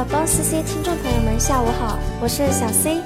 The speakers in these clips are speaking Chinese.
的 Boss C 听众朋友们，下午好，我是小 C，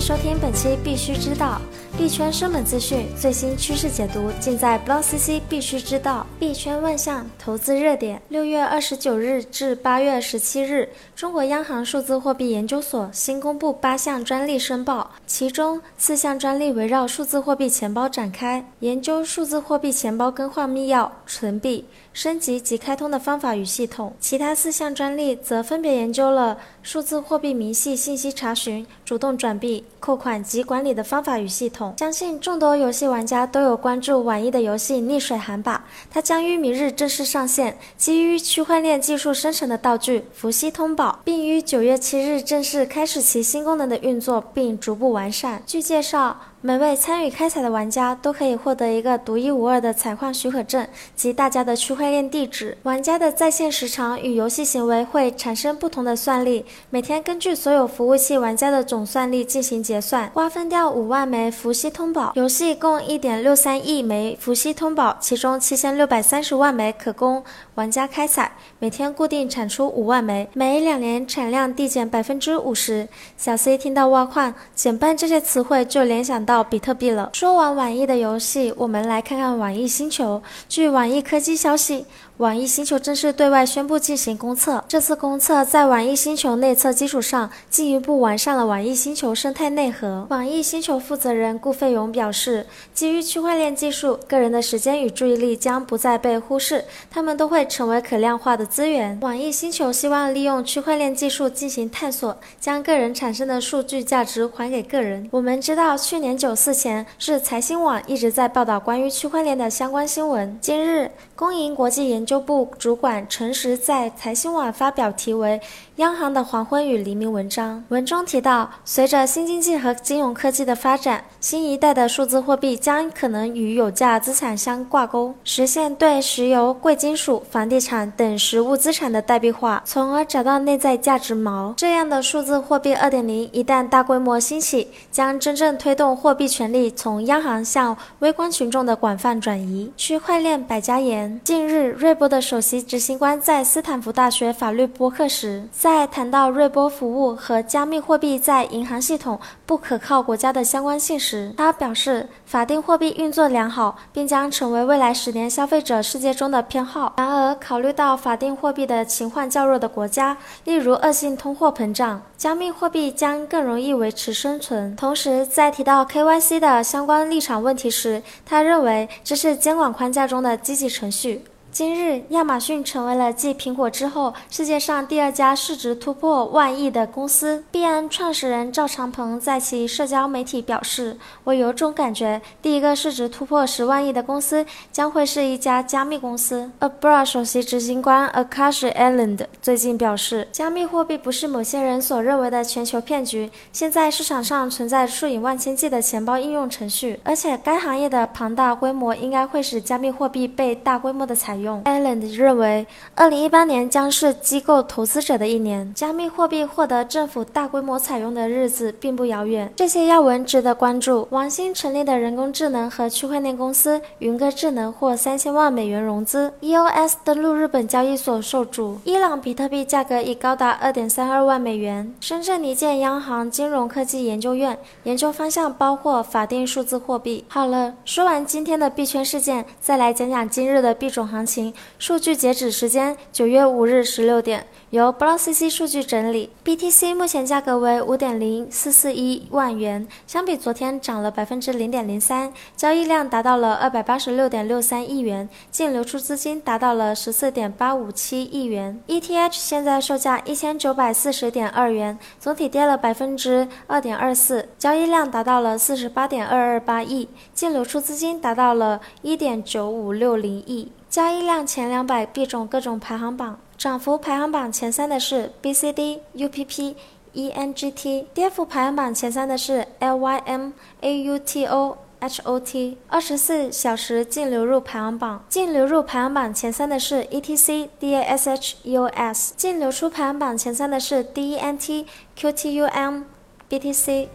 收听本期必须知道。币圈生本资讯、最新趋势解读，尽在 BlockCC 必须知道。币圈万象投资热点：六月二十九日至八月十七日，中国央行数字货币研究所新公布八项专利申报，其中四项专利围绕数字货币钱包展开，研究数字货币钱包更换密钥、存币、升级及开通的方法与系统；其他四项专利则分别研究了数字货币明细信息查询、主动转币、扣款及管理的方法与系统。相信众多游戏玩家都有关注网易的游戏《逆水寒吧》，它将于明日正式上线，基于区块链技术生成的道具“伏羲通宝”，并于九月七日正式开始其新功能的运作，并逐步完善。据介绍。每位参与开采的玩家都可以获得一个独一无二的采矿许可证及大家的区块链地址。玩家的在线时长与游戏行为会产生不同的算力，每天根据所有服务器玩家的总算力进行结算，瓜分掉五万枚伏羲通宝。游戏共一点六三亿枚伏羲通宝，其中七千六百三十万枚可供玩家开采，每天固定产出五万枚，每两年产量递减百分之五十。小 C 听到挖矿减半这些词汇就联想到。到比特币了。说完网易的游戏，我们来看看网易星球。据网易科技消息。网易星球正式对外宣布进行公测，这次公测在网易星球内测基础上，进一步完善了网易星球生态内核。网易星球负责人顾飞勇表示，基于区块链技术，个人的时间与注意力将不再被忽视，他们都会成为可量化的资源。网易星球希望利用区块链技术进行探索，将个人产生的数据价值还给个人。我们知道，去年九四前是财新网一直在报道关于区块链的相关新闻。今日，公银国际研究。就部主管陈实在财新网发表题为《央行的黄昏与黎明》文章，文中提到，随着新经济和金融科技的发展，新一代的数字货币将可能与有价资产相挂钩，实现对石油、贵金属、房地产等实物资产的代币化，从而找到内在价值锚。这样的数字货币2.0一旦大规模兴起，将真正推动货币权力从央行向微观群众的广泛转移。区块链百家言，近日瑞。波的首席执行官在斯坦福大学法律播客时，在谈到瑞波服务和加密货币在银行系统不可靠国家的相关性时，他表示，法定货币运作良好，并将成为未来十年消费者世界中的偏好。然而，考虑到法定货币的情况较弱的国家，例如恶性通货膨胀，加密货币将更容易维持生存。同时，在提到 KYC 的相关立场问题时，他认为这是监管框架中的积极程序。今日，亚马逊成为了继苹果之后世界上第二家市值突破万亿的公司。币安创始人赵长鹏在其社交媒体表示：“我有种感觉，第一个市值突破十万亿的公司将会是一家加密公司。” Abra 首席执行官 Akash Island 最近表示：“加密货币不是某些人所认为的全球骗局。现在市场上存在数以万千计的钱包应用程序，而且该行业的庞大规模应该会使加密货币被大规模的采。” Island 认为，二零一八年将是机构投资者的一年，加密货币获得政府大规模采用的日子并不遥远。这些要闻值得关注。王兴成立的人工智能和区块链公司云歌智能获三千万美元融资，EOS 登陆日本交易所受阻。伊朗比特币价格已高达二点三二万美元。深圳离建央行金融科技研究院，研究方向包括法定数字货币。好了，说完今天的币圈事件，再来讲讲今日的币种行情。情数据截止时间九月五日十六点，由 BlockCC 数据整理。BTC 目前价格为五点零四四一万元，相比昨天涨了百分之零点零三，交易量达到了二百八十六点六三亿元，净流出资金达到了十四点八五七亿元。ETH 现在售价一千九百四十点二元，总体跌了百分之二点二四，交易量达到了四十八点二二八亿，净流出资金达到了一点九五六零亿。交易量前两百币种各种排行榜，涨幅排行榜前三的是 BCD、UPP、ENGT，跌幅排行榜前三的是 LYM、AUTO、HOT。二十四小时净流入排行榜，净流入排行榜前三的是 E T C D A S H U S，净流出排行榜前三的是 DENT、QTUM、BTC。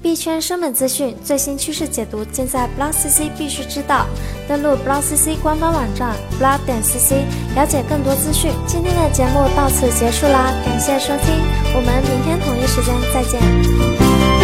币圈生猛资讯、最新趋势解读，尽在 BlockCC 必须知道。登录 BlockCC 官方网站 block 点 cc，了解更多资讯。今天的节目到此结束啦，感谢收听，我们明天同一时间再见。